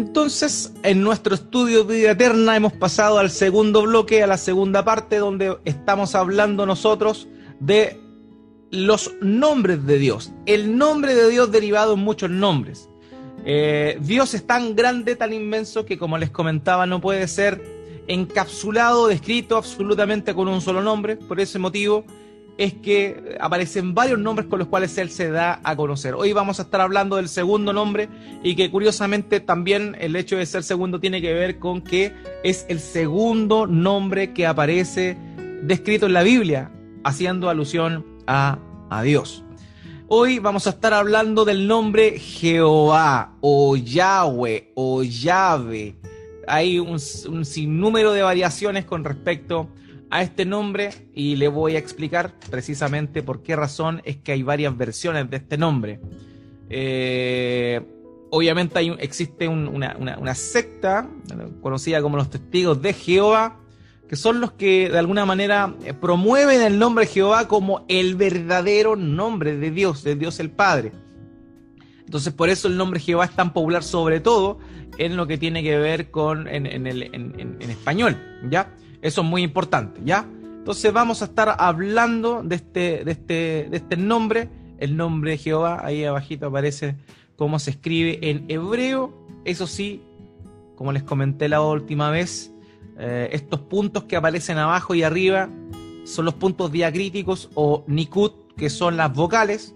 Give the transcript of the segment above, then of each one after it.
Entonces, en nuestro estudio vida eterna hemos pasado al segundo bloque, a la segunda parte, donde estamos hablando nosotros de los nombres de Dios. El nombre de Dios derivado en muchos nombres. Eh, Dios es tan grande, tan inmenso, que como les comentaba, no puede ser encapsulado, descrito absolutamente con un solo nombre. Por ese motivo es que aparecen varios nombres con los cuales Él se da a conocer. Hoy vamos a estar hablando del segundo nombre y que curiosamente también el hecho de ser segundo tiene que ver con que es el segundo nombre que aparece descrito en la Biblia, haciendo alusión a, a Dios. Hoy vamos a estar hablando del nombre Jehová o Yahweh o Yahvé. Hay un, sinnúmero de variaciones con respecto a este nombre y le voy a explicar precisamente por qué razón es que hay varias versiones de este nombre. Eh, obviamente existe una, una secta conocida como los testigos de Jehová que son los que de alguna manera eh, promueven el nombre Jehová como el verdadero nombre de Dios, de Dios el Padre. Entonces por eso el nombre Jehová es tan popular sobre todo en lo que tiene que ver con en, el, en, español, ¿ya? Eso es muy importante, ¿ya? Entonces vamos a estar hablando de este, de este, de este nombre, el nombre de Jehová, ahí abajito aparece cómo se escribe en hebreo, eso sí, como les comenté la última vez, eh, estos puntos que aparecen abajo y arriba son los puntos diacríticos o nikut, que son las vocales.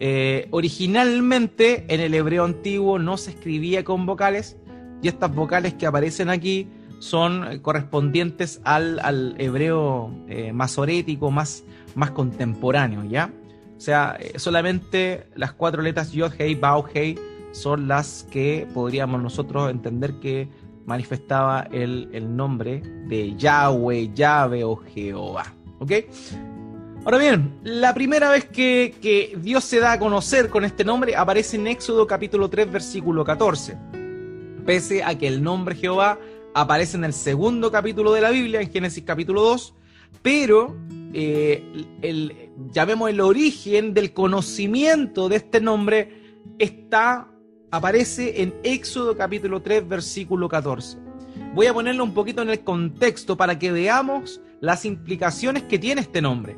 Eh, originalmente en el hebreo antiguo no se escribía con vocales y estas vocales que aparecen aquí son correspondientes al, hebreo eh, masorético, más, más contemporáneo, ¿ya? O sea, solamente las cuatro letras Yod, Hei, Bao, Hei son las que podríamos nosotros entender que manifestaba el, el nombre de Yahweh, Yahweh o Jehová. ¿Ok? Ahora bien, la primera vez que, que, Dios se da a conocer con este nombre aparece en Éxodo capítulo 3 versículo 14. Pese a que el nombre Jehová aparece en el segundo capítulo de la Biblia, en Génesis capítulo 2, pero eh, el, llamemos el origen del conocimiento de este nombre está aparece en Éxodo capítulo 3, versículo 14. Voy a ponerlo un poquito en el contexto para que veamos las implicaciones que tiene este nombre.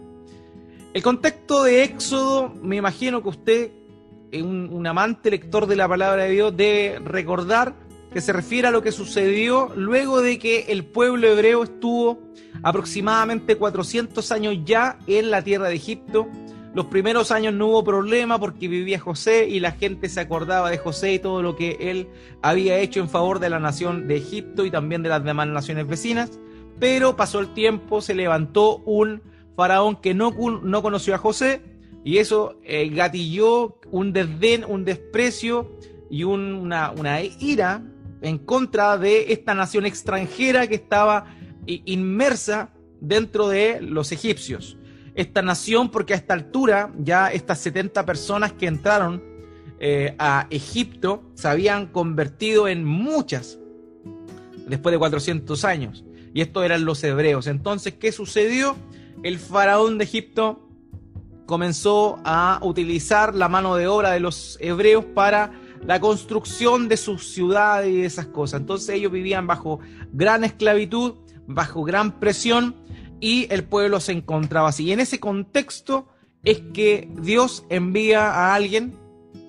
El contexto de Éxodo, me imagino que usted, un, un amante lector de la palabra de Dios, debe recordar que se refiere a lo que sucedió luego de que el pueblo hebreo estuvo aproximadamente 400 años ya en la tierra de Egipto, los primeros años no hubo problema porque vivía José y la gente se acordaba de José y todo lo que él había hecho en favor de la nación de Egipto y también de las demás naciones vecinas. Pero pasó el tiempo, se levantó un faraón que no, no conoció a José y eso eh, gatilló un desdén, un desprecio y una, una ira en contra de esta nación extranjera que estaba inmersa dentro de los egipcios esta nación porque a esta altura ya estas 70 personas que entraron eh, a Egipto se habían convertido en muchas después de 400 años. Y estos eran los hebreos. Entonces, ¿qué sucedió? El faraón de Egipto comenzó a utilizar la mano de obra de los hebreos para la construcción de sus ciudades y esas cosas. Entonces ellos vivían bajo gran esclavitud, bajo gran presión y el pueblo se encontraba así. Y en ese contexto es que Dios envía a alguien,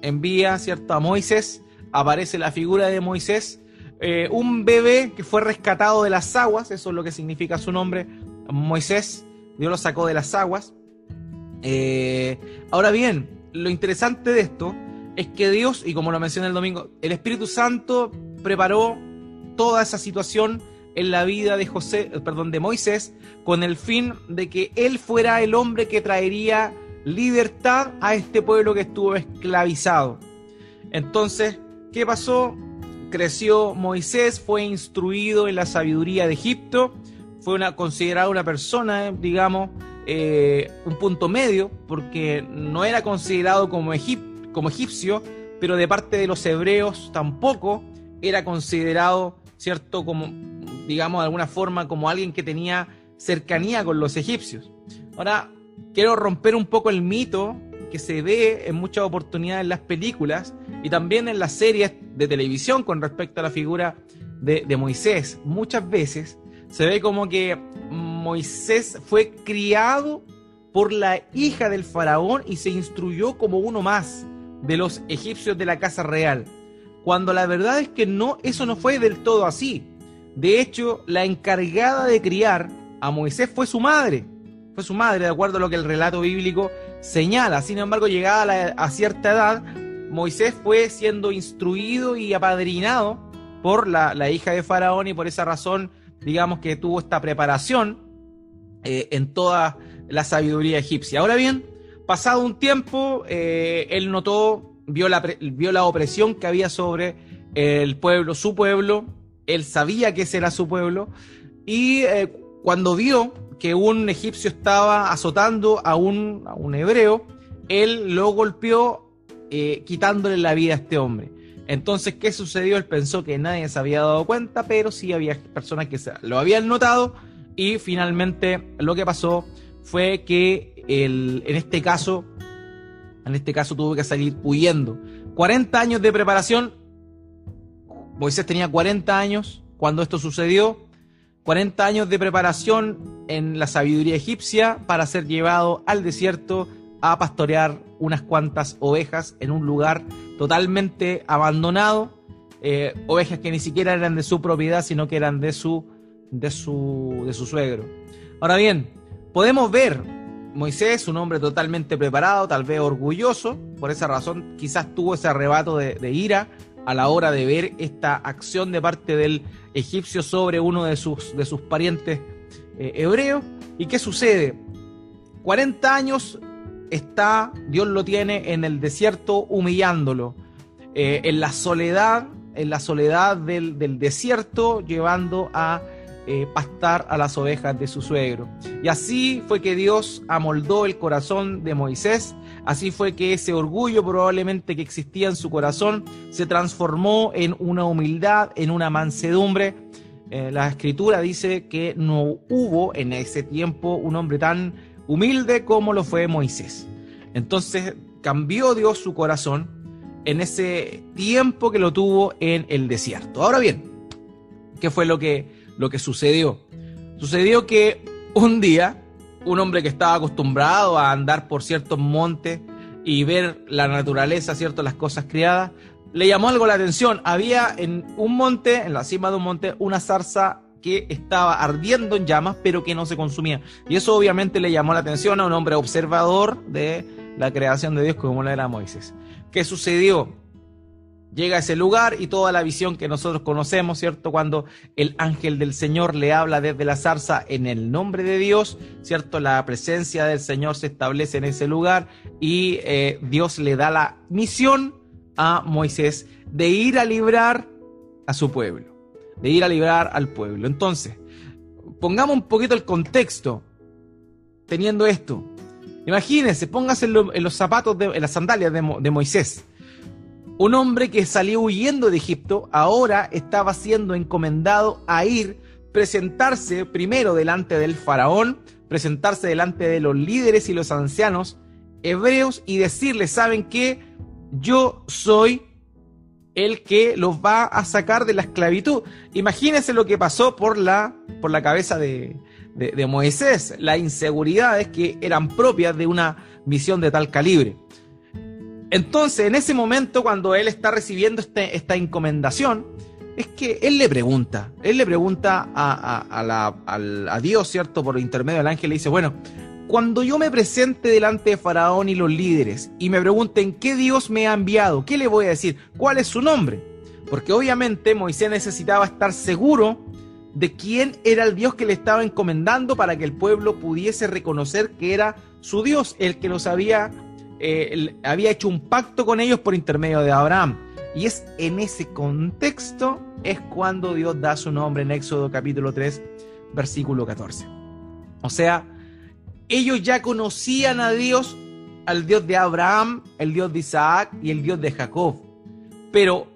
envía, ¿cierto?, a Moisés, aparece la figura de Moisés, eh, un bebé que fue rescatado de las aguas, eso es lo que significa su nombre, Moisés, Dios lo sacó de las aguas. Eh, ahora bien, lo interesante de esto es que Dios, y como lo mencioné el domingo, el Espíritu Santo preparó toda esa situación en la vida de José, eh, perdón, de Moisés, con el fin de que él fuera el hombre que traería libertad a este pueblo que estuvo esclavizado. Entonces, ¿qué pasó? Creció Moisés, fue instruido en la sabiduría de Egipto, fue una, considerado una persona, digamos, eh, un punto medio, porque no era considerado como, como egipcio, pero de parte de los hebreos tampoco era considerado, ¿cierto?, como digamos, de alguna forma como alguien que tenía cercanía con los egipcios. Ahora, quiero romper un poco el mito que se ve en muchas oportunidades en las películas y también en las series de televisión con respecto a la figura de, de Moisés. Muchas veces se ve como que Moisés fue criado por la hija del faraón y se instruyó como uno más de los egipcios de la casa real. Cuando la verdad es que no, eso no fue del todo así. De hecho, la encargada de criar a Moisés fue su madre. Fue su madre, de acuerdo a lo que el relato bíblico señala. Sin embargo, llegada a, cierta edad, Moisés fue siendo instruido y apadrinado por la, hija de Faraón y por esa razón, digamos que tuvo esta preparación eh, en toda la sabiduría egipcia. Ahora bien, pasado un tiempo, eh, él notó, vio la, vio la opresión que había sobre el pueblo, su pueblo, él sabía que ese era su pueblo, y eh, cuando vio que un egipcio estaba azotando a un, a un hebreo, él lo golpeó eh, quitándole la vida a este hombre. Entonces, ¿qué sucedió? Él pensó que nadie se había dado cuenta, pero sí había personas que lo habían notado y finalmente lo que pasó fue que en este caso, en este caso tuvo que salir huyendo. 40 años de preparación. Moisés tenía 40 años cuando esto sucedió 40 años de preparación en la sabiduría egipcia para ser llevado al desierto a pastorear unas cuantas ovejas en un lugar totalmente abandonado, eh, ovejas que ni siquiera eran de su propiedad, sino que eran de su, de su, de su suegro. Ahora bien, podemos ver Moisés, un hombre totalmente preparado, tal vez orgulloso, por esa razón quizás tuvo ese arrebato de ira, a la hora de ver esta acción de parte del egipcio sobre uno de sus, de sus parientes eh, hebreos. ¿Y qué sucede? 40 años está, Dios lo tiene en el desierto humillándolo, eh, en la soledad, en la soledad del, del desierto, llevando a eh, pastar a las ovejas de su suegro. Y así fue que Dios amoldó el corazón de Moisés, así fue que ese orgullo probablemente que existía en su corazón se transformó en una humildad, en una mansedumbre. Eh, la escritura dice que no hubo en ese tiempo un hombre tan humilde como lo fue Moisés. Entonces cambió Dios su corazón en ese tiempo que lo tuvo en el desierto. Ahora bien, ¿qué fue lo que lo que sucedió. Sucedió que un día un hombre que estaba acostumbrado a andar por ciertos montes y ver la naturaleza, cierto, las cosas criadas, le llamó algo la atención. Había en un monte, en la cima de un monte, una zarza que estaba ardiendo en llamas, pero que no se consumía. Y eso obviamente le llamó la atención a un hombre observador de la creación de Dios como lo era Moisés. ¿Qué sucedió? Llega a ese lugar y toda la visión que nosotros conocemos, ¿cierto? Cuando el ángel del Señor le habla desde la zarza en el nombre de Dios, ¿cierto? La presencia del Señor se establece en ese lugar y eh, Dios le da la misión a Moisés de ir a librar a su pueblo, de ir a librar al pueblo. Entonces, pongamos un poquito el contexto teniendo esto. Imagínense, póngase en, los zapatos, de, en las sandalias de Moisés un hombre que salió huyendo de Egipto ahora estaba siendo encomendado a ir, presentarse primero delante del faraón, presentarse delante de los líderes y los ancianos hebreos y decirles, ¿saben qué? Yo soy el que los va a sacar de la esclavitud. Imagínense lo que pasó por la, por la cabeza de, de, de Moisés, las inseguridades que eran propias de una misión de tal calibre. Entonces, en ese momento, cuando él está recibiendo este, esta encomendación, es que él le pregunta, él le pregunta a, Dios, ¿cierto? Por intermedio del ángel, le dice, bueno, cuando yo me presente delante de Faraón y los líderes y me pregunten qué Dios me ha enviado, ¿qué le voy a decir? ¿Cuál es su nombre? Porque obviamente Moisés necesitaba estar seguro de quién era el Dios que le estaba encomendando para que el pueblo pudiese reconocer que era su Dios, el que los había eh, había hecho un pacto con ellos por intermedio de Abraham. Y es en ese contexto es cuando Dios da su nombre en Éxodo capítulo 3, versículo 14. O sea, ellos ya conocían a Dios, al Dios de Abraham, el Dios de Isaac y el Dios de Jacob. Pero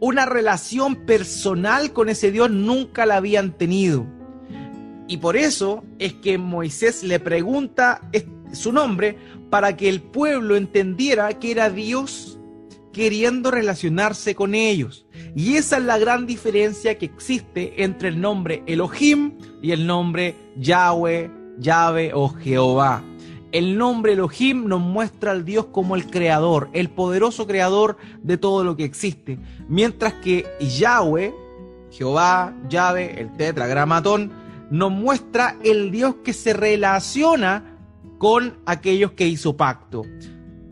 una relación personal con ese Dios nunca la habían tenido. Y por eso es que Moisés le pregunta su nombre, para que el pueblo entendiera que era Dios queriendo relacionarse con ellos. Y esa es la gran diferencia que existe entre el nombre Elohim y el nombre Yahweh, Yahweh o Jehová. El nombre Elohim nos muestra al Dios como el creador, el poderoso creador de todo lo que existe. Mientras que Yahweh, Jehová, Yahweh, el tetragramatón, nos muestra el Dios que se relaciona con aquellos que hizo pacto.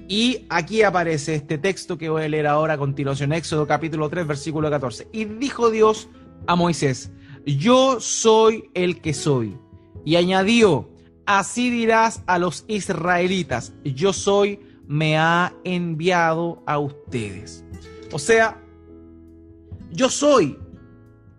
Y aquí aparece este texto que voy a leer ahora a continuación, Éxodo capítulo 3, versículo 14. Y dijo Dios a Moisés, yo soy el que soy. Y añadió, así dirás a los israelitas, yo soy, me ha enviado a ustedes. O sea, yo soy.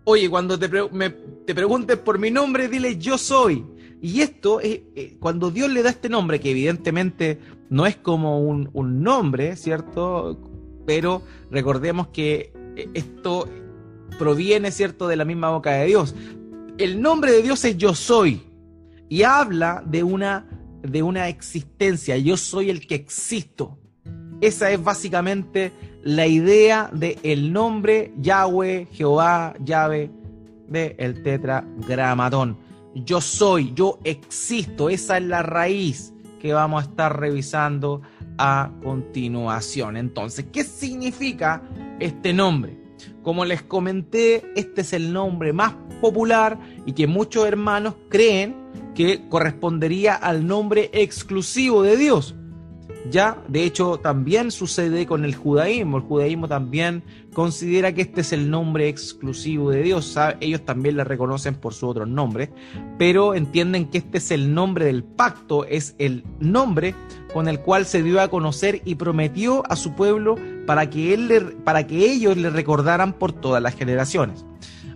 Oye, cuando te, te preguntes por mi nombre, dile yo soy. Y esto, es, eh, cuando Dios le da este nombre, que evidentemente no es como un, nombre, ¿cierto? Pero recordemos que eh, esto proviene, ¿cierto?, de la misma boca de Dios. El nombre de Dios es yo soy y habla de una, de una existencia, yo soy el que existo. Esa es básicamente la idea del el nombre Yahweh, Jehová, Yahweh, de el tetragramatón. Yo soy, yo existo, esa es la raíz que vamos a estar revisando a continuación. Entonces, ¿qué significa este nombre? Como les comenté, este es el nombre más popular y que muchos hermanos creen que correspondería al nombre exclusivo de Dios. Ya, de hecho, también sucede con el judaísmo. El judaísmo también considera que este es el nombre exclusivo de Dios. Ellos también le reconocen por su otro nombre, pero entienden que este es el nombre del pacto, es el nombre con el cual se dio a conocer y prometió a su pueblo para que, él para que ellos le recordaran por todas las generaciones.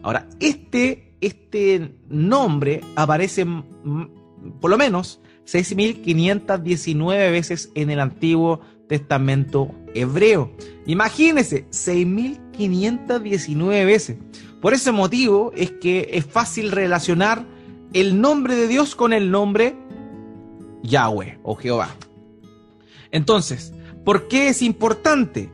Ahora, este, este nombre aparece por lo menos 6.519 veces en el Antiguo Testamento hebreo. Imagínense, 6.519 veces. Por ese motivo es que es fácil relacionar el nombre de Dios con el nombre Yahweh o Jehová. Entonces, ¿por qué es importante?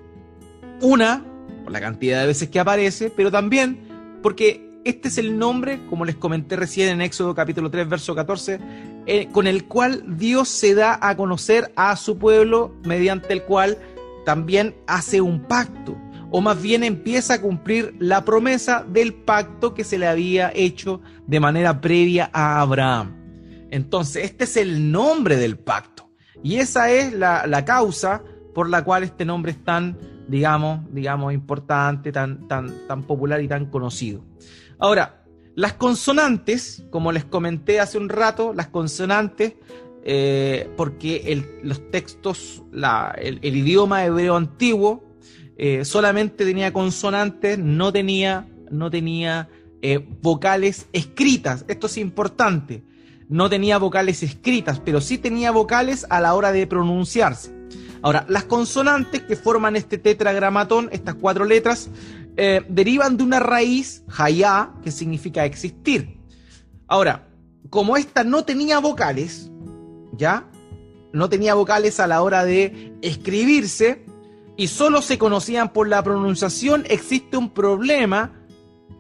Una, por la cantidad de veces que aparece, pero también porque este es el nombre, como les comenté recién en Éxodo capítulo 3, verso 14, eh, con el cual Dios se da a conocer a su pueblo, mediante el cual también hace un pacto, o más bien empieza a cumplir la promesa del pacto que se le había hecho de manera previa a Abraham. Entonces, este es el nombre del pacto. Y esa es la, la causa por la cual este nombre es tan, digamos, digamos, importante, tan, tan, tan popular y tan conocido. Ahora, las consonantes, como les comenté hace un rato, las consonantes, eh, porque los textos, el, idioma hebreo antiguo eh, solamente tenía consonantes, no tenía, no tenía eh, vocales escritas. Esto es importante. No tenía vocales escritas, pero sí tenía vocales a la hora de pronunciarse. Ahora, las consonantes que forman este tetragramatón, estas cuatro letras, eh, derivan de una raíz, hayá, que significa existir. Ahora, como esta no tenía vocales, ¿ya? No tenía vocales a la hora de escribirse y solo se conocían por la pronunciación, existe un problema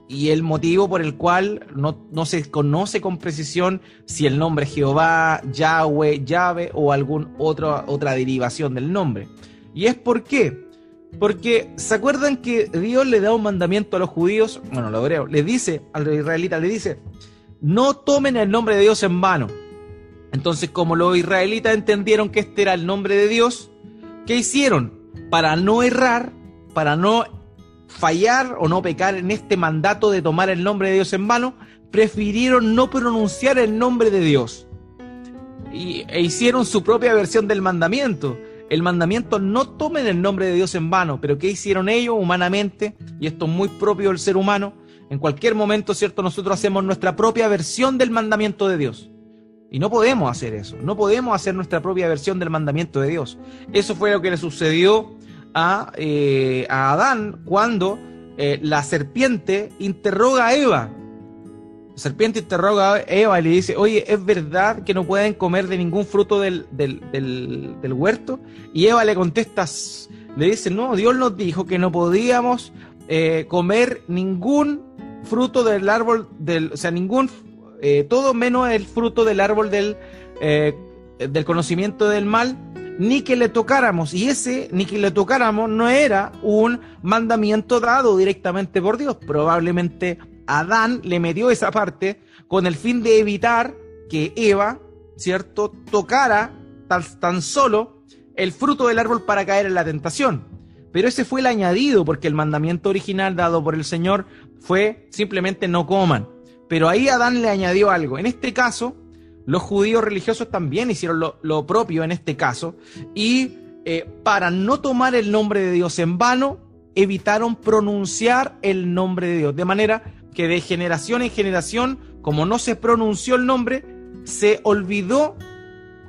y el motivo por el cual no, no se conoce con precisión si el nombre es Jehová, Yahweh, Yahweh o alguna otra, otra derivación del nombre. Y es por qué porque se acuerdan que Dios le da un mandamiento a los judíos, bueno, los hebreos, le dice a los israelitas, le dice, no tomen el nombre de Dios en vano. Entonces, como los israelitas entendieron que este era el nombre de Dios, ¿qué hicieron? Para no errar, para no fallar o no pecar en este mandato de tomar el nombre de Dios en vano, prefirieron no pronunciar el nombre de Dios. Y, e hicieron su propia versión del mandamiento el mandamiento no tomen el nombre de Dios en vano, pero ¿qué hicieron ellos humanamente? Y esto es muy propio del ser humano. En cualquier momento, ¿cierto? Nosotros hacemos nuestra propia versión del mandamiento de Dios. Y no podemos hacer eso, no podemos hacer nuestra propia versión del mandamiento de Dios. Eso fue lo que le sucedió a, eh, Adán cuando eh, la serpiente interroga a Eva. Serpiente interroga a Eva y le dice, oye, ¿es verdad que no pueden comer de ningún fruto del, huerto? Y Eva le contesta, le dice, no, Dios nos dijo que no podíamos eh, comer ningún fruto del árbol, del, o sea, ningún, eh, todo menos el fruto del árbol del, eh, del conocimiento del mal, ni que le tocáramos. Y ese, ni que le tocáramos, no era un mandamiento dado directamente por Dios. Probablemente Adán le metió esa parte con el fin de evitar que Eva, ¿cierto?, tocara tan, tan solo el fruto del árbol para caer en la tentación. Pero ese fue el añadido, porque el mandamiento original dado por el Señor fue simplemente no coman. Pero ahí Adán le añadió algo. En este caso, los judíos religiosos también hicieron lo, propio en este caso. Y eh, para no tomar el nombre de Dios en vano, evitaron pronunciar el nombre de Dios. De manera que de generación en generación, como no se pronunció el nombre, se olvidó,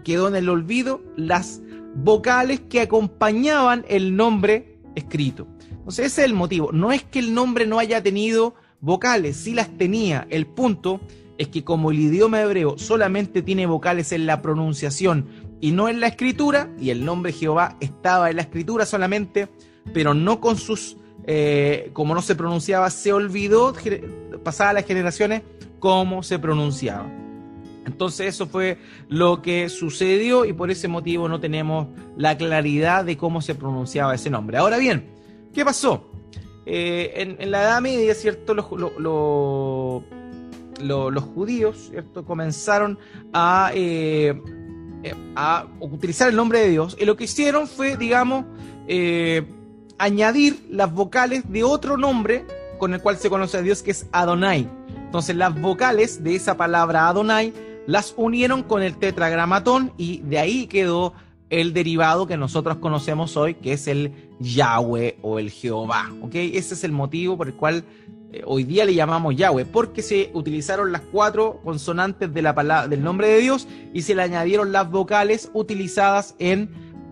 quedó en el olvido las vocales que acompañaban el nombre escrito. Entonces ese es el motivo. No es que el nombre no haya tenido vocales, sí las tenía. El punto es que como el idioma hebreo solamente tiene vocales en la pronunciación y no en la escritura, y el nombre Jehová estaba en la escritura solamente, pero no con sus eh, como no se pronunciaba, se olvidó, pasadas las generaciones, cómo se pronunciaba. Entonces eso fue lo que sucedió y por ese motivo no tenemos la claridad de cómo se pronunciaba ese nombre. Ahora bien, ¿qué pasó? Eh, en, la Edad Media, ¿cierto? Los, judíos. Comenzaron eh, a utilizar el nombre de Dios y lo que hicieron fue, digamos, añadir las vocales de otro nombre con el cual se conoce a Dios, que es Adonai. Entonces las vocales de esa palabra Adonai las unieron con el tetragramatón y de ahí quedó el derivado que nosotros conocemos hoy, que es el Yahweh o el Jehová. ¿ok? Ese es el motivo por el cual eh, hoy día le llamamos Yahweh, porque se utilizaron las cuatro consonantes de la palabra, del nombre de Dios y se le añadieron las vocales utilizadas en,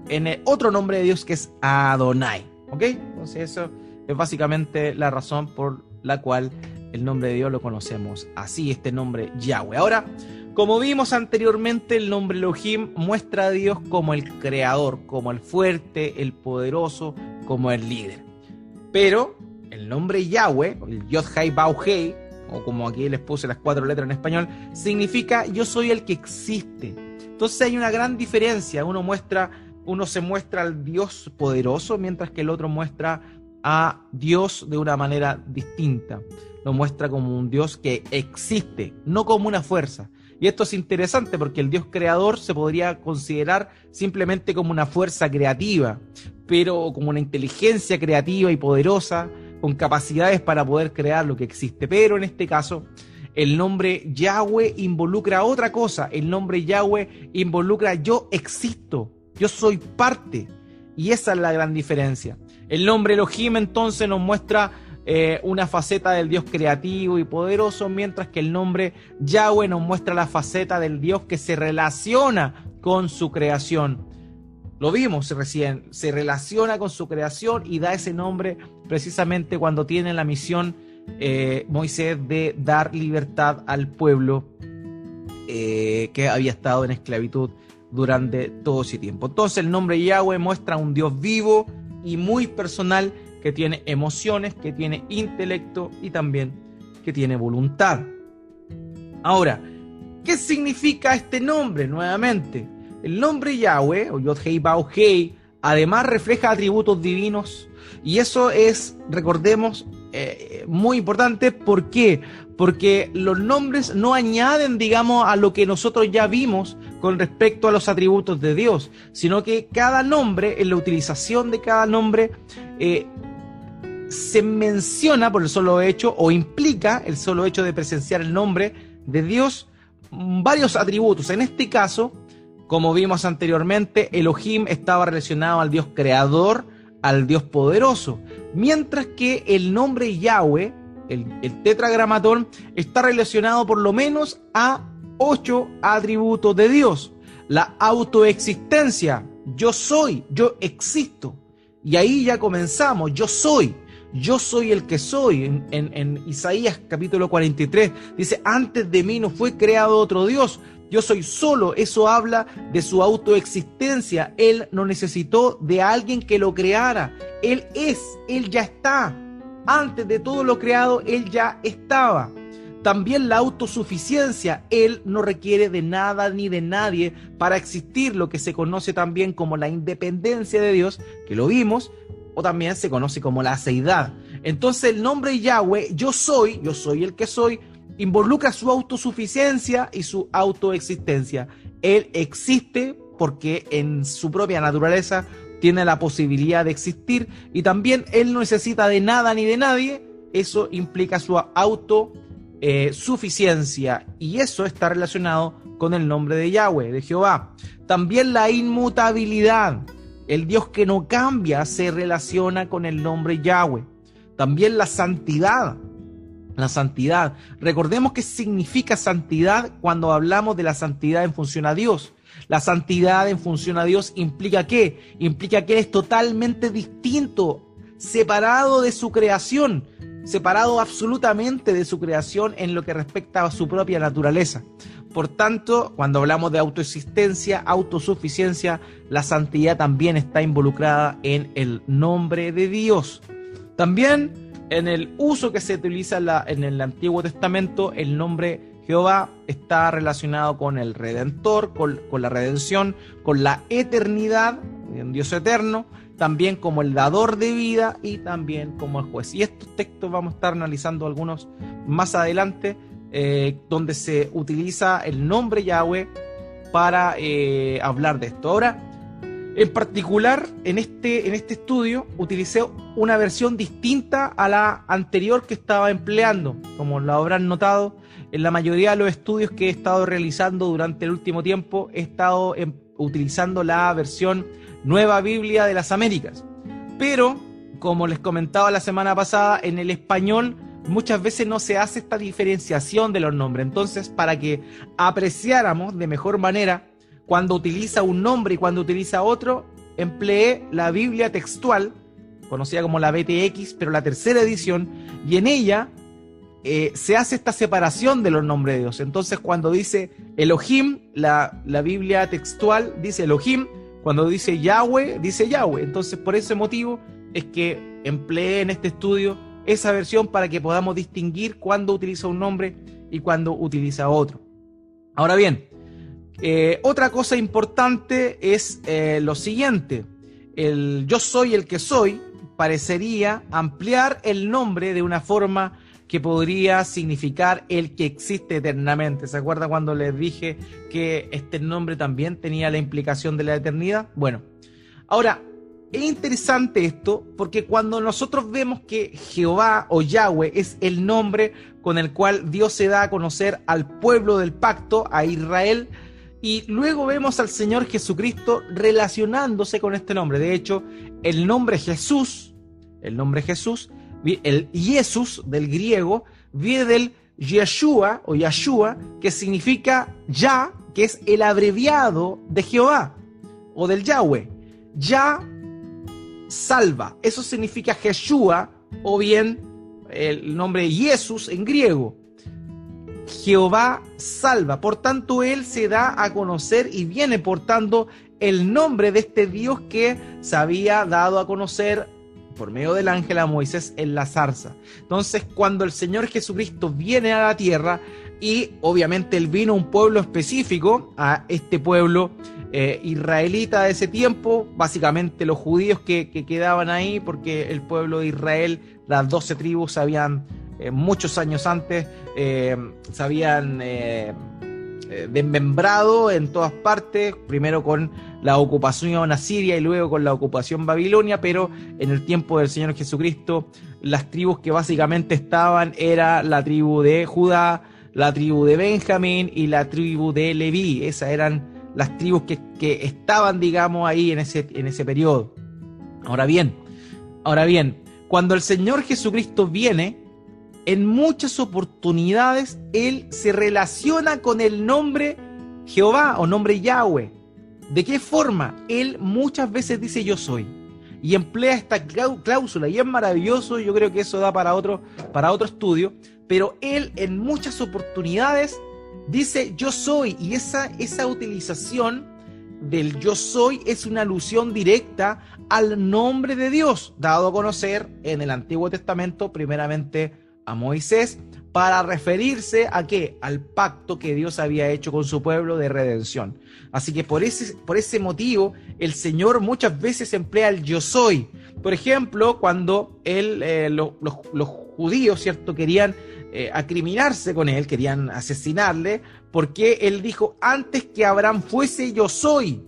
en el otro nombre de Dios que es Adonai. ¿Ok? Entonces eso es básicamente la razón por la cual el nombre de Dios lo conocemos así, este nombre Yahweh. Ahora, como vimos anteriormente, el nombre Elohim muestra a Dios como el creador, como el fuerte, el poderoso, como el líder. Pero el nombre Yahweh, el Yod Hei Bau Hei, o como aquí les puse las cuatro letras en español, significa yo soy el que existe. Entonces hay una gran diferencia. Uno muestra uno se muestra al Dios poderoso, mientras que el otro muestra a Dios de una manera distinta. Lo muestra como un Dios que existe, no como una fuerza. Y esto es interesante porque el Dios creador se podría considerar simplemente como una fuerza creativa, pero como una inteligencia creativa y poderosa, con capacidades para poder crear lo que existe. Pero en este caso, el nombre Yahweh involucra otra cosa. El nombre Yahweh involucra yo existo. Yo soy parte. Y esa es la gran diferencia. El nombre Elohim entonces nos muestra eh, una faceta del Dios creativo y poderoso, mientras que el nombre Yahweh nos muestra la faceta del Dios que se relaciona con su creación. Lo vimos recién, se relaciona con su creación y da ese nombre precisamente cuando tiene la misión eh, Moisés de dar libertad al pueblo eh, que había estado en esclavitud durante todo ese tiempo. Entonces el nombre Yahweh muestra un Dios vivo y muy personal que tiene emociones, que tiene intelecto y también que tiene voluntad. Ahora, ¿qué significa este nombre nuevamente? El nombre Yahweh o Yod Hei Bao Hei además refleja atributos divinos y eso es, recordemos, eh, muy importante. ¿Por qué? Porque los nombres no añaden, digamos, a lo que nosotros ya vimos con respecto a los atributos de Dios, sino que cada nombre, en la utilización de cada nombre, eh, se menciona por el solo hecho o implica el solo hecho de presenciar el nombre de Dios varios atributos. En este caso, como vimos anteriormente, Elohim estaba relacionado al Dios creador, al Dios poderoso, mientras que el nombre Yahweh, el, tetragramatón, está relacionado por lo menos a ocho atributos de Dios. La autoexistencia, yo soy, yo existo. Y ahí ya comenzamos, yo soy. yo soy el que soy. En, en, Isaías capítulo 43 dice, antes de mí no fue creado otro Dios, yo soy solo. Eso habla de su autoexistencia. Él no necesitó de alguien que lo creara. Él es, él ya está. Antes de todo lo creado, él ya estaba. También la autosuficiencia. Él no requiere de nada ni de nadie para existir, lo que se conoce también como la independencia de Dios, que lo vimos, o también se conoce como la aceidad. Entonces el nombre Yahweh, yo soy, yo soy el que soy, involucra su autosuficiencia y su autoexistencia. Él existe porque en su propia naturaleza tiene la posibilidad de existir y también él no necesita de nada ni de nadie. Eso implica su auto eh, y eso está relacionado con el nombre de Yahweh, de Jehová. También la inmutabilidad, el Dios que no cambia, se relaciona con el nombre Yahweh. También la santidad, la santidad. Recordemos qué significa santidad cuando hablamos de la santidad en función a Dios. La santidad en función a Dios implica qué? Implica que es totalmente distinto, separado de su creación separado absolutamente de su creación en lo que respecta a su propia naturaleza. Por tanto, cuando hablamos de autoexistencia, autosuficiencia, la santidad también está involucrada en el nombre de Dios. También en el uso que se utiliza en el Antiguo Testamento, el nombre Jehová está relacionado con el Redentor, con, la redención, con la eternidad, un Dios eterno, también como el dador de vida y también como el juez. Y estos textos vamos a estar analizando algunos más adelante, eh, donde se utiliza el nombre Yahweh para eh, hablar de esto. Ahora, en particular, en este, en este estudio utilicé una versión distinta a la anterior que estaba empleando. Como lo habrán notado, en la mayoría de los estudios que he estado realizando durante el último tiempo, he estado em, utilizando la versión Nueva Biblia de las Américas. Pero, como les comentaba la semana pasada, en el español muchas veces no se hace esta diferenciación de los nombres. Entonces, para que apreciáramos de mejor manera cuando utiliza un nombre y cuando utiliza otro, empleé la Biblia textual, conocida como la BTX, pero la tercera edición, y en ella eh, se hace esta separación de los nombres de Dios. Entonces, cuando dice Elohim, la, la Biblia textual dice Elohim, cuando dice Yahweh, dice Yahweh. Entonces, por ese motivo es que empleé en este estudio esa versión para que podamos distinguir cuándo utiliza un nombre y cuándo utiliza otro. Ahora bien, eh, otra cosa importante es eh, lo siguiente. El yo soy el que soy parecería ampliar el nombre de una forma que podría significar el que existe eternamente. ¿Se acuerda cuando les dije que este nombre también tenía la implicación de la eternidad? Bueno, ahora, es interesante esto porque cuando nosotros vemos que Jehová o Yahweh es el nombre con el cual Dios se da a conocer al pueblo del pacto, a Israel, y luego vemos al Señor Jesucristo relacionándose con este nombre. De hecho, el nombre Jesús, el nombre Jesús, el Jesús del griego viene del Yeshua o Yeshua, que significa ya, que es el abreviado de Jehová o del Yahweh. Ya salva, eso significa Yeshua o bien el nombre Jesús en griego. Jehová salva, por tanto él se da a conocer y viene portando el nombre de este Dios que se había dado a conocer por medio del ángel a Moisés en la zarza. Entonces, cuando el Señor Jesucristo viene a la tierra, y obviamente él vino a un pueblo específico, a este pueblo eh, israelita de ese tiempo, básicamente los judíos que, quedaban ahí, porque el pueblo de Israel, las doce tribus, habían eh, muchos años antes, eh, se habían desmembrado en todas partes, primero con la ocupación asiria y luego con la ocupación babilonia, pero en el tiempo del Señor Jesucristo las tribus que básicamente estaban era la tribu de Judá, la tribu de Benjamín y la tribu de Leví. Esas eran las tribus que, que estaban, digamos, ahí en ese, en ese periodo. Ahora bien, ahora bien, cuando el Señor Jesucristo viene, en muchas oportunidades Él se relaciona con el nombre Jehová o nombre Yahweh. ¿De qué forma? Él muchas veces dice yo soy. y emplea esta cláusula y es maravilloso, yo creo que eso da para otro, para otro estudio, pero él en muchas oportunidades dice yo soy y esa, esa utilización del yo soy es una alusión directa al nombre de Dios, dado a conocer en el Antiguo Testamento primeramente a Moisés, para referirse a qué? Al pacto que Dios había hecho con su pueblo de redención. Así que por ese, por ese motivo el Señor muchas veces emplea el yo soy. Por ejemplo, cuando él, eh, los, judíos, ¿cierto?, querían eh, acriminarse con él, querían asesinarle, porque él dijo, antes que Abraham fuese yo soy.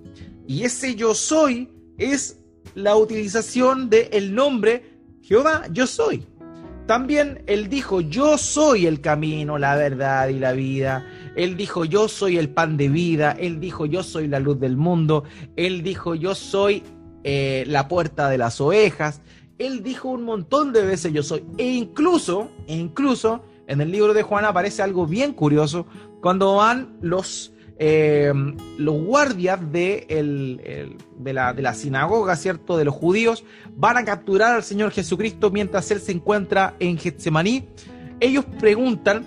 Y ese yo soy es la utilización del el nombre Jehová, yo soy. También él dijo, yo soy el camino, la verdad y la vida. Él dijo, yo soy el pan de vida. Él dijo, yo soy la luz del mundo. Él dijo, yo soy eh, la puerta de las ovejas. Él dijo un montón de veces yo soy. E incluso, e incluso, en el libro de Juan aparece algo bien curioso cuando van los eh, los guardias de, la, de, la, sinagoga, ¿cierto? De los judíos, van a capturar al Señor Jesucristo mientras Él se encuentra en Getsemaní. Ellos preguntan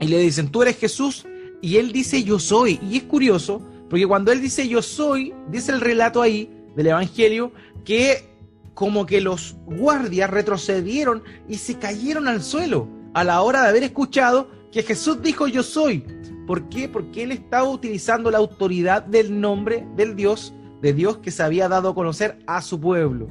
y le dicen, ¿tú eres Jesús? Y Él dice, yo soy. Y es curioso, porque cuando Él dice, yo soy, dice el relato ahí del Evangelio, que como que los guardias retrocedieron y se cayeron al suelo a la hora de haber escuchado que Jesús dijo, yo soy. ¿Por qué? Porque él estaba utilizando la autoridad del nombre del Dios, de Dios que se había dado a conocer a su pueblo.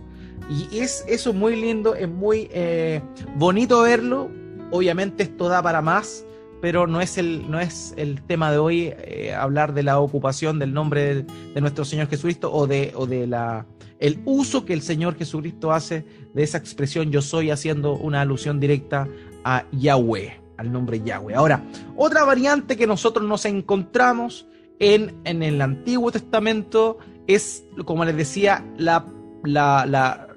Y es eso muy lindo, es muy eh, bonito verlo. Obviamente esto da para más, pero no es el, no es el tema de hoy eh, hablar de la ocupación del nombre de, nuestro Señor Jesucristo o de, o de la, el uso que el Señor Jesucristo hace de esa expresión yo soy haciendo una alusión directa a Yahweh al nombre Yahweh. Ahora, otra variante que nosotros nos encontramos en, en el Antiguo Testamento es, como les decía, la, la,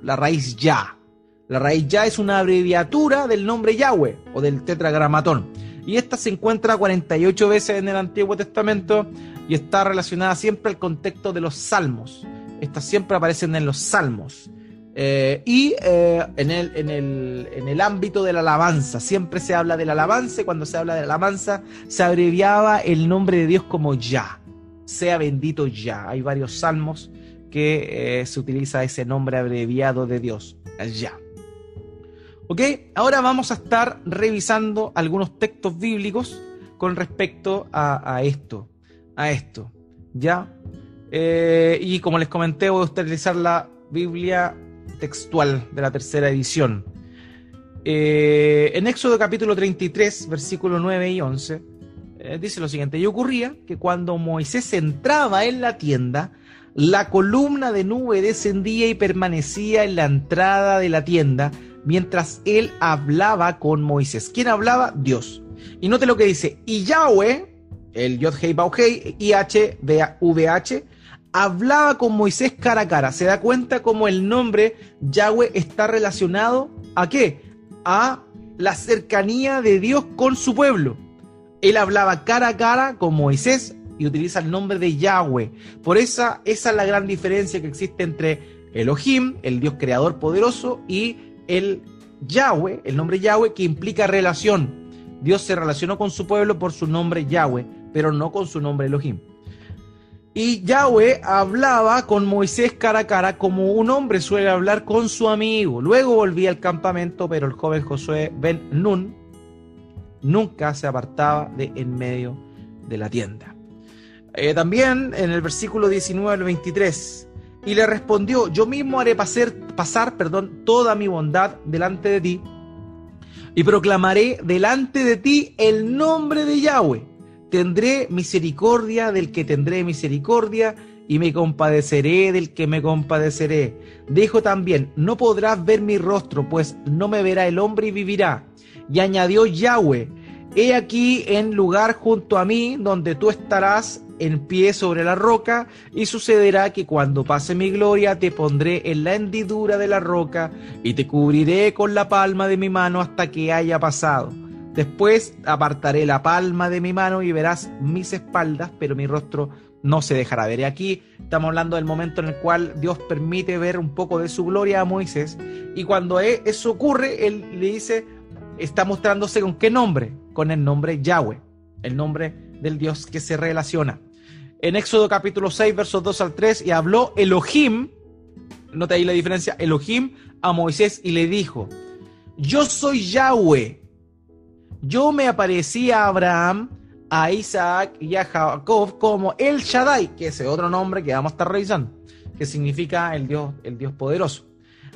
la, raíz Ya. La raíz Ya es una abreviatura del nombre Yahweh o del tetragramatón. Y esta se encuentra 48 veces en el Antiguo Testamento y está relacionada siempre al contexto de los salmos. Estas siempre aparecen en los salmos. Eh, y eh, en, el, en, el, en, el, ámbito de la alabanza, siempre se habla del alabanza y cuando se habla de la alabanza se abreviaba el nombre de Dios como Ya, sea bendito Ya. Hay varios salmos que eh, se utiliza ese nombre abreviado de Dios, Ya. Ok, ahora vamos a estar revisando algunos textos bíblicos con respecto a, a esto, a esto, ¿ya? y como les comenté, voy a utilizar la Biblia textual de la tercera edición. Eh, en Éxodo capítulo 33, versículos 9 y 11, eh, dice lo siguiente, y ocurría que cuando Moisés entraba en la tienda, la columna de nube descendía y permanecía en la entrada de la tienda mientras él hablaba con Moisés. ¿Quién hablaba? Dios. Y note lo que dice, y Yahweh, el Yod Hei Hablaba con Moisés cara a cara. Se da cuenta cómo el nombre Yahweh está relacionado a qué? A la cercanía de Dios con su pueblo. Él hablaba cara a cara con Moisés y utiliza el nombre de Yahweh. Por esa, esa es la gran diferencia que existe entre Elohim, el Dios creador poderoso, y el Yahweh, el nombre Yahweh, que implica relación. Dios se relacionó con su pueblo por su nombre Yahweh, pero no con su nombre Elohim. Y Yahweh hablaba con Moisés cara a cara como un hombre suele hablar con su amigo. Luego volvía al campamento, pero el joven Josué Ben Nun nunca se apartaba de en medio de la tienda. Eh, también en el versículo 19 al 23, y le respondió, yo mismo haré pasar, pasar perdón, toda mi bondad delante de ti, y proclamaré delante de ti el nombre de Yahweh Tendré misericordia del que tendré misericordia y me compadeceré del que me compadeceré. Dijo también, no podrás ver mi rostro, pues no me verá el hombre y vivirá. Y añadió Yahweh, he aquí en lugar junto a mí, donde tú estarás en pie sobre la roca, y sucederá que cuando pase mi gloria te pondré en la hendidura de la roca, y te cubriré con la palma de mi mano hasta que haya pasado. Después apartaré la palma de mi mano y verás mis espaldas, pero mi rostro no se dejará ver. Y aquí estamos hablando del momento en el cual Dios permite ver un poco de su gloria a Moisés. Y cuando e, eso ocurre, Él le dice, está mostrándose con qué nombre, con el nombre Yahweh, el nombre del Dios que se relaciona. En Éxodo capítulo 6, versos 2 al 3, y habló Elohim, nota ahí la diferencia, Elohim a Moisés y le dijo, yo soy Yahweh, yo me aparecí a Abraham, a Isaac y a Jacob como El Shaddai, que es otro nombre que vamos a estar revisando, que significa el Dios, el Dios poderoso.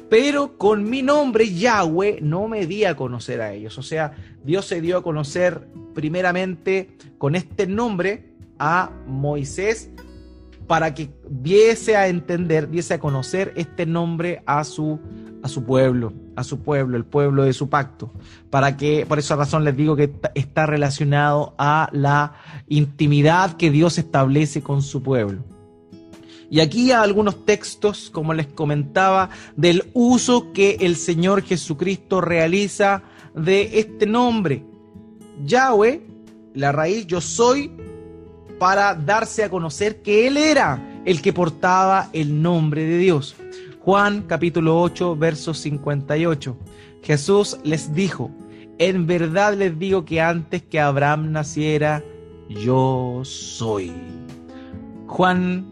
Pero con mi nombre, Yahweh, no me di a conocer a ellos. O sea, Dios se dio a conocer primeramente con este nombre a Moisés para que diese a entender, diese a conocer este nombre a su, a su pueblo, a su pueblo, el pueblo de su pacto. Para que, por esa razón les digo que está relacionado a la intimidad que Dios establece con su pueblo. Y aquí hay algunos textos, como les comentaba, del uso que el Señor Jesucristo realiza de este nombre. Yahweh, la raíz yo soy, para darse a conocer que Él era el que portaba el nombre de Dios. Juan capítulo 8, verso 58. Jesús les dijo, en verdad les digo que antes que Abraham naciera, yo soy. Juan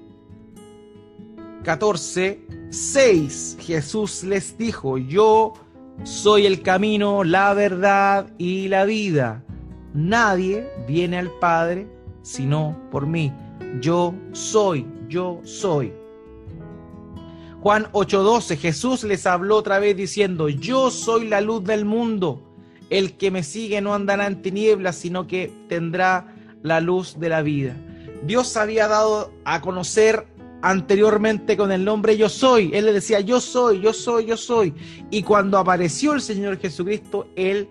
14, 6. Jesús les dijo, yo soy el camino, la verdad y la vida. Nadie viene al Padre sino por mí. Yo soy, yo soy. Juan 8:12, Jesús les habló otra vez diciendo, yo soy la luz del mundo. El que me sigue no andará en tinieblas, sino que tendrá la luz de la vida. Dios había dado a conocer anteriormente con el nombre yo soy. Él le decía yo soy, yo soy, yo soy. Y cuando apareció el Señor Jesucristo, Él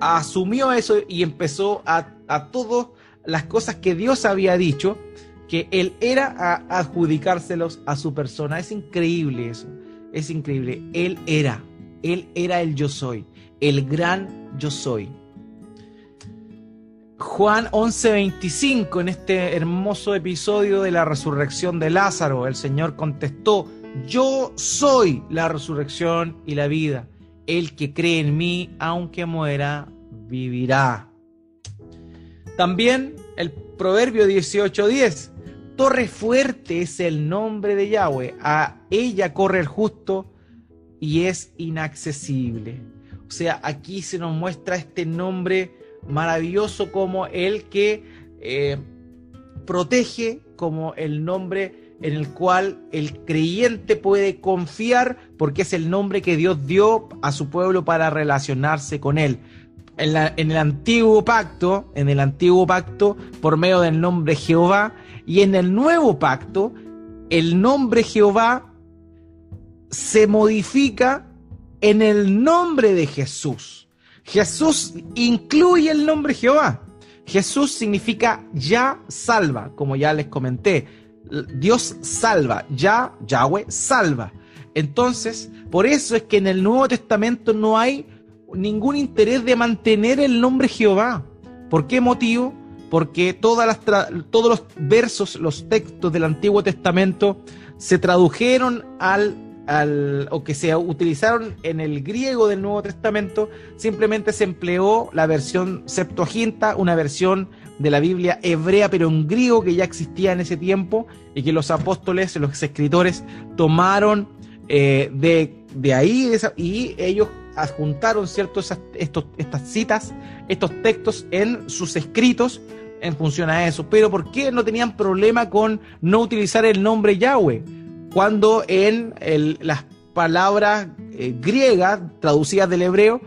asumió eso y empezó a, a todo las cosas que Dios había dicho, que Él era a adjudicárselos a su persona. Es increíble eso, es increíble. Él era, Él era el yo soy, el gran yo soy. Juan 11:25, en este hermoso episodio de la resurrección de Lázaro, el Señor contestó, yo soy la resurrección y la vida. El que cree en mí, aunque muera, vivirá. También el Proverbio 18:10. Torre fuerte es el nombre de Yahweh. A ella corre el justo y es inaccesible. O sea, aquí se nos muestra este nombre maravilloso como el que eh, protege, como el nombre en el cual el creyente puede confiar porque es el nombre que Dios dio a su pueblo para relacionarse con él en, el antiguo pacto, en el antiguo pacto, por medio del nombre Jehová, y en el nuevo pacto, el nombre Jehová se modifica en el nombre de Jesús. Jesús incluye el nombre Jehová. Jesús significa ya salva, como ya les comenté. Dios salva, ya Yahweh salva. Entonces, por eso es que en el Nuevo Testamento no hay ningún interés de mantener el nombre Jehová. ¿Por qué motivo? Porque todas las todos los versos, los textos del Antiguo Testamento se tradujeron al, al, o que se utilizaron en el griego del Nuevo Testamento, simplemente se empleó la versión Septuaginta, una versión de la Biblia hebrea, pero en griego que ya existía en ese tiempo y que los apóstoles, los escritores, tomaron eh, de, de, ahí y ellos adjuntaron ciertos estas citas, estos textos en sus escritos en función a eso. Pero ¿por qué no tenían problema con no utilizar el nombre Yahweh? Cuando en las palabras eh, griegas traducidas del hebreo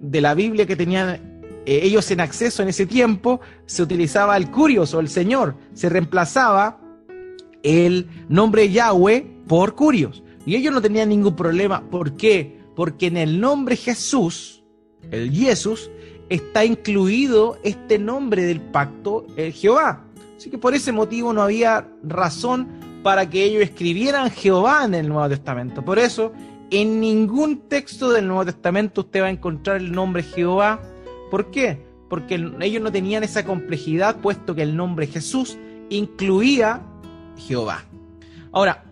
de la Biblia que tenían eh, ellos en acceso en ese tiempo, se utilizaba el curios o el Señor, se reemplazaba el nombre Yahweh por curios. Y ellos no tenían ningún problema. ¿Por qué? porque en el nombre Jesús, el Jesús, está incluido este nombre del pacto, el Jehová. Así que por ese motivo no había razón para que ellos escribieran Jehová en el Nuevo Testamento. Por eso, en ningún texto del Nuevo Testamento usted va a encontrar el nombre Jehová. ¿Por qué? Porque ellos no tenían esa complejidad, puesto que el nombre Jesús incluía Jehová. Ahora,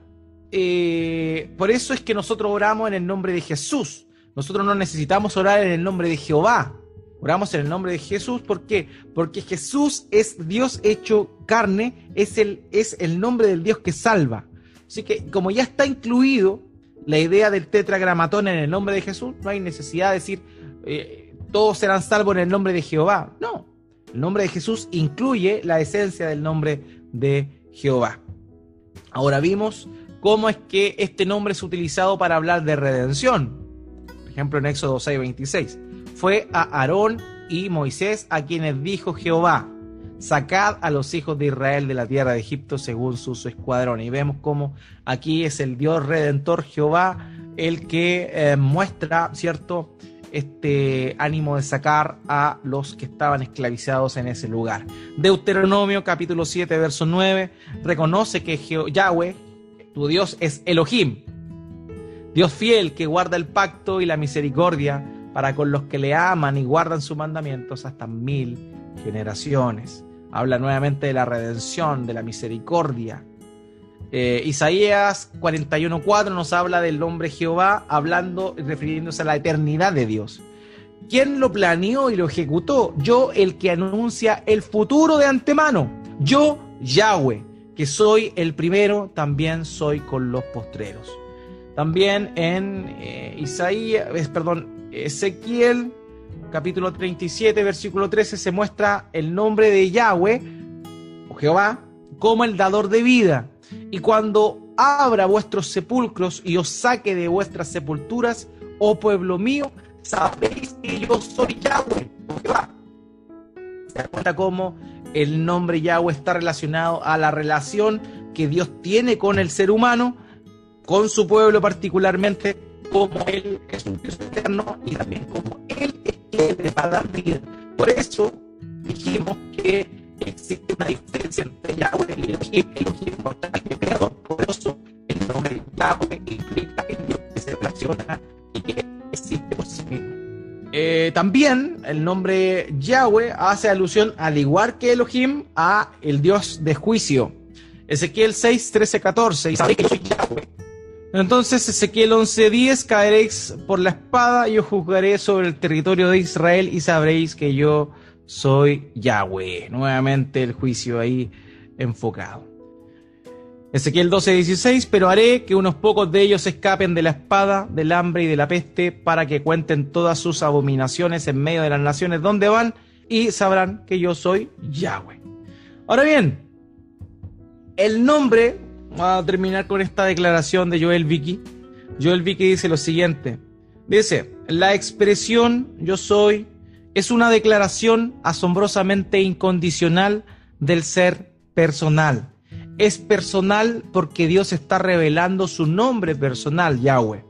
eh, por eso es que nosotros oramos en el nombre de Jesús. Nosotros no necesitamos orar en el nombre de Jehová. Oramos en el nombre de Jesús. ¿Por qué? Porque Jesús es Dios hecho carne, es el, es el nombre del Dios que salva. Así que como ya está incluido la idea del tetragramatón en el nombre de Jesús, no hay necesidad de decir eh, todos serán salvos en el nombre de Jehová. No, el nombre de Jesús incluye la esencia del nombre de Jehová. Ahora vimos cómo es que este nombre es utilizado para hablar de redención. Por ejemplo, en Éxodo 6:26. Fue a Aarón y Moisés a quienes dijo Jehová, sacad a los hijos de Israel de la tierra de Egipto según sus escuadrones. Y vemos cómo aquí es el Dios redentor Jehová el que eh, muestra, ¿cierto? este ánimo de sacar a los que estaban esclavizados en ese lugar. Deuteronomio capítulo 7, verso 9, reconoce que Yahweh, tu Dios, es Elohim, Dios fiel que guarda el pacto y la misericordia para con los que le aman y guardan sus mandamientos hasta mil generaciones. Habla nuevamente de la redención, de la misericordia, eh, Isaías 41.4 nos habla del nombre Jehová, hablando, refiriéndose a la eternidad de Dios. ¿Quién lo planeó y lo ejecutó? Yo, el que anuncia el futuro de antemano. Yo, Yahweh, que soy el primero, también soy con los postreros. También en eh, Isaías, perdón, Ezequiel, capítulo 37, versículo 13, se muestra el nombre de Yahweh, o Jehová, como el dador de vida y cuando abra vuestros sepulcros y os saque de vuestras sepulturas, oh pueblo mío, sabéis que yo soy Yahweh. Se da cuenta cómo el nombre Yahweh está relacionado a la relación que Dios tiene con el ser humano, con su pueblo particularmente, como Él es un Dios eterno y también como Él es va a dar vida. Por eso dijimos que existe una diferencia entre Yahweh y Elohim. Elohim mortal creador poderoso. El nombre Yahweh implica el Dios que se relaciona y que existe por sí mismo. Eh, también el nombre Yahweh hace alusión, al igual que Elohim, a el Dios de juicio. Ezequiel 6, 13, 14. Y sabéis que soy Yahweh. Entonces Ezequiel 11:10 caeréis por la espada y yo juzgaré sobre el territorio de Israel y sabréis que yo soy Yahweh. Nuevamente el juicio ahí enfocado. Ezequiel 12:16, pero haré que unos pocos de ellos escapen de la espada, del hambre y de la peste, para que cuenten todas sus abominaciones en medio de las naciones donde van, y sabrán que yo soy Yahweh. Ahora bien, el nombre, a terminar con esta declaración de Joel Vicky. Joel Vicky dice lo siguiente, dice, la expresión yo soy es una declaración asombrosamente incondicional del ser personal. Es personal porque Dios está revelando su nombre personal, Yahweh.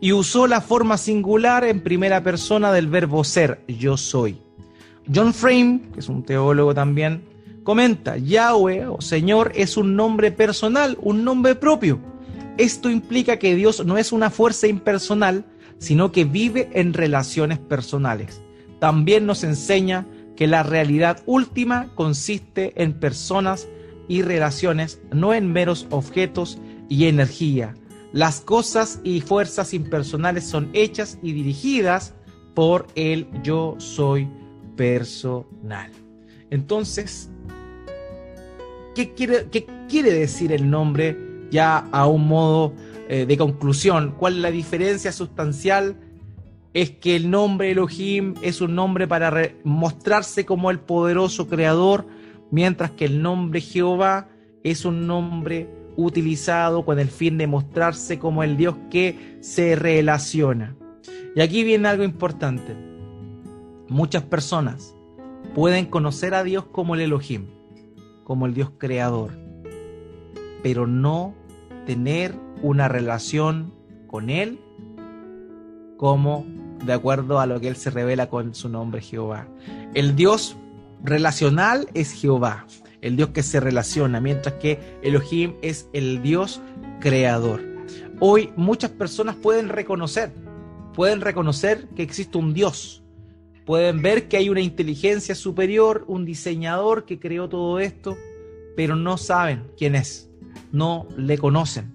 Y usó la forma singular en primera persona del verbo ser, yo soy. John Frame, que es un teólogo también, comenta, Yahweh o Señor es un nombre personal, un nombre propio. Esto implica que Dios no es una fuerza impersonal, sino que vive en relaciones personales también nos enseña que la realidad última consiste en personas y relaciones, no en meros objetos y energía. Las cosas y fuerzas impersonales son hechas y dirigidas por el yo soy personal. Entonces, ¿qué quiere, decir el nombre ya a un modo eh, de conclusión? ¿Cuál es la diferencia sustancial? es que el nombre Elohim es un nombre para mostrarse como el poderoso creador, mientras que el nombre Jehová es un nombre utilizado con el fin de mostrarse como el Dios que se relaciona. Y aquí viene algo importante. Muchas personas pueden conocer a Dios como el Elohim, como el Dios creador, pero no tener una relación con Él como de acuerdo a lo que Él se revela con su nombre Jehová. El Dios relacional es Jehová, el Dios que se relaciona, mientras que Elohim es el Dios creador. Hoy muchas personas pueden reconocer, pueden reconocer que existe un Dios, pueden ver que hay una inteligencia superior, un diseñador que creó todo esto, pero no saben quién es. no le conocen.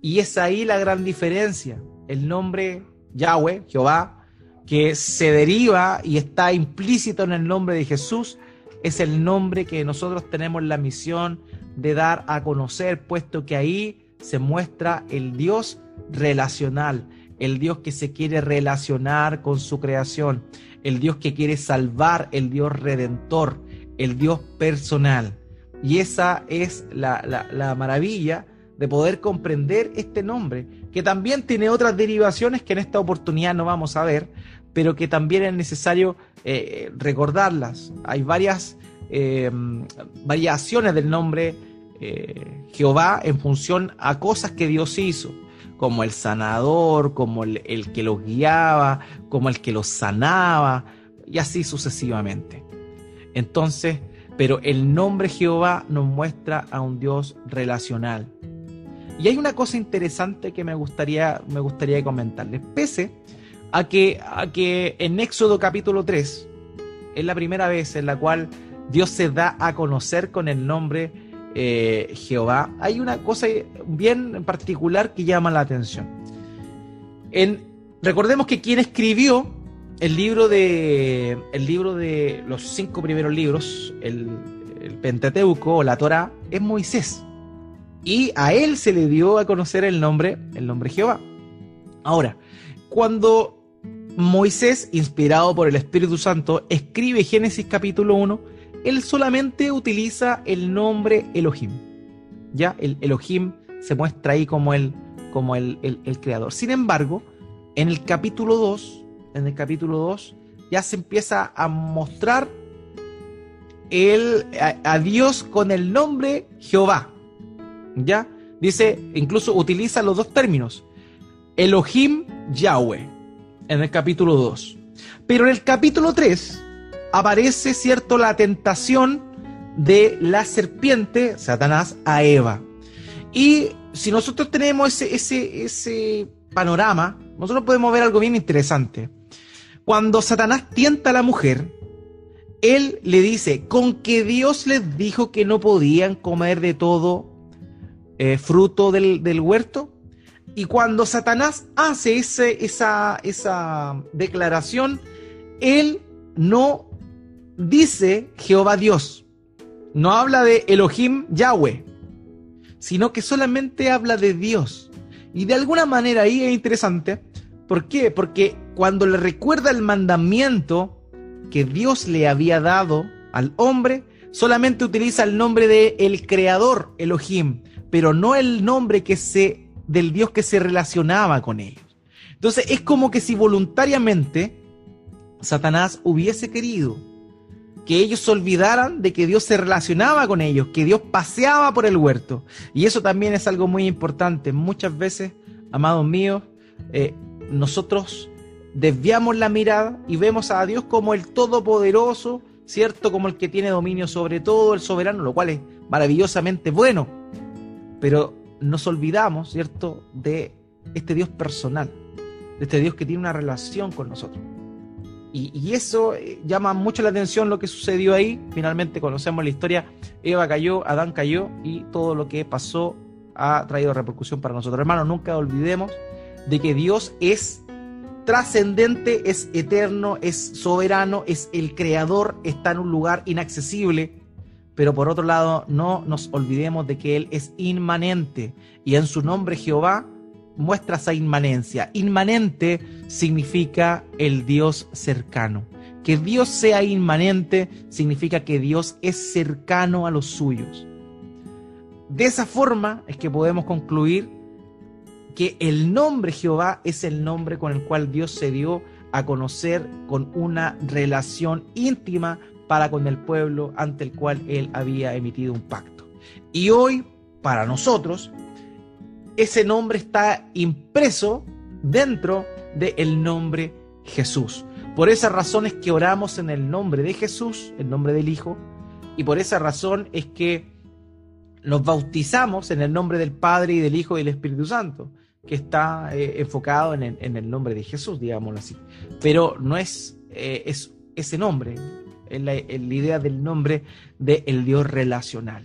Y es ahí la gran diferencia. El nombre Yahweh, Jehová, que se deriva y está implícito en el nombre de Jesús, es el nombre que nosotros tenemos la misión de dar a conocer, puesto que ahí se muestra el Dios relacional, el Dios que se quiere relacionar con su creación, el Dios que quiere salvar, el Dios redentor, el Dios personal. Y esa es la, maravilla de poder comprender este nombre, que también tiene otras derivaciones que en esta oportunidad no vamos a ver, pero que también es necesario eh, recordarlas. Hay varias eh, variaciones del nombre eh, Jehová en función a cosas que Dios hizo, como el sanador, como el, que los guiaba, como el que los sanaba, y así sucesivamente. Entonces, pero el nombre Jehová nos muestra a un Dios relacional. Y hay una cosa interesante que me gustaría, me gustaría comentarles. Pese a que, a que en Éxodo capítulo 3 es la primera vez en la cual Dios se da a conocer con el nombre eh, Jehová, hay una cosa bien particular que llama la atención. En, recordemos que quien escribió el libro de, el libro de los cinco primeros libros, el, Pentateuco o la Torah, es Moisés. Y a él se le dio a conocer el nombre, el nombre Jehová. Ahora, cuando Moisés, inspirado por el Espíritu Santo, escribe Génesis capítulo 1, él solamente utiliza el nombre Elohim. Ya, el Elohim se muestra ahí como el, como el, creador. Sin embargo, en el capítulo 2, en el capítulo 2, ya se empieza a mostrar el, a, Dios con el nombre Jehová. ¿Ya? Dice, incluso utiliza los dos términos. Elohim Yahweh, en el capítulo 2. Pero en el capítulo 3 aparece, ¿cierto?, la tentación de la serpiente, Satanás, a Eva. Y si nosotros tenemos ese, ese, ese panorama, nosotros podemos ver algo bien interesante. Cuando Satanás tienta a la mujer, él le dice, con que Dios les dijo que no podían comer de todo eh, fruto del, del, huerto. Y cuando Satanás hace ese, esa, esa declaración, él no dice Jehová Dios. No habla de Elohim Yahweh, sino que solamente habla de Dios. Y de alguna manera ahí es interesante. ¿Por qué? Porque cuando le recuerda el mandamiento que Dios le había dado al hombre, solamente utiliza el nombre de el creador Elohim, pero no el nombre que se del Dios que se relacionaba con ellos. Entonces es como que si voluntariamente Satanás hubiese querido que ellos se olvidaran de que Dios se relacionaba con ellos, que Dios paseaba por el huerto. Y eso también es algo muy importante. Muchas veces, amados míos, eh, nosotros desviamos la mirada y vemos a Dios como el Todopoderoso, ¿cierto? Como el que tiene dominio sobre todo, el soberano, lo cual es maravillosamente bueno. Pero nos olvidamos, ¿cierto?, de este Dios personal, de este Dios que tiene una relación con nosotros. Y, eso eh, llama mucho la atención lo que sucedió ahí. Finalmente conocemos la historia. Eva cayó, Adán cayó y todo lo que pasó ha traído repercusión para nosotros. Hermanos, nunca olvidemos de que Dios es trascendente, es eterno, es soberano, es el creador, está en un lugar inaccesible. Pero por otro lado, no nos olvidemos de que Él es inmanente y en su nombre Jehová muestra esa inmanencia. Inmanente significa el Dios cercano. Que Dios sea inmanente significa que Dios es cercano a los suyos. De esa forma es que podemos concluir que el nombre Jehová es el nombre con el cual Dios se dio a conocer con una relación íntima para con el pueblo ante el cual él había emitido un pacto. Y hoy, para nosotros, ese nombre está impreso dentro del nombre Jesús. Por esa razón es que oramos en el nombre de Jesús, el nombre del Hijo, y por esa razón es que nos bautizamos en el nombre del Padre y del Hijo y del Espíritu Santo, que está eh, enfocado en el, nombre de Jesús, digámoslo así. Pero no es, eh, es ese nombre, es la, idea del nombre del Dios relacional.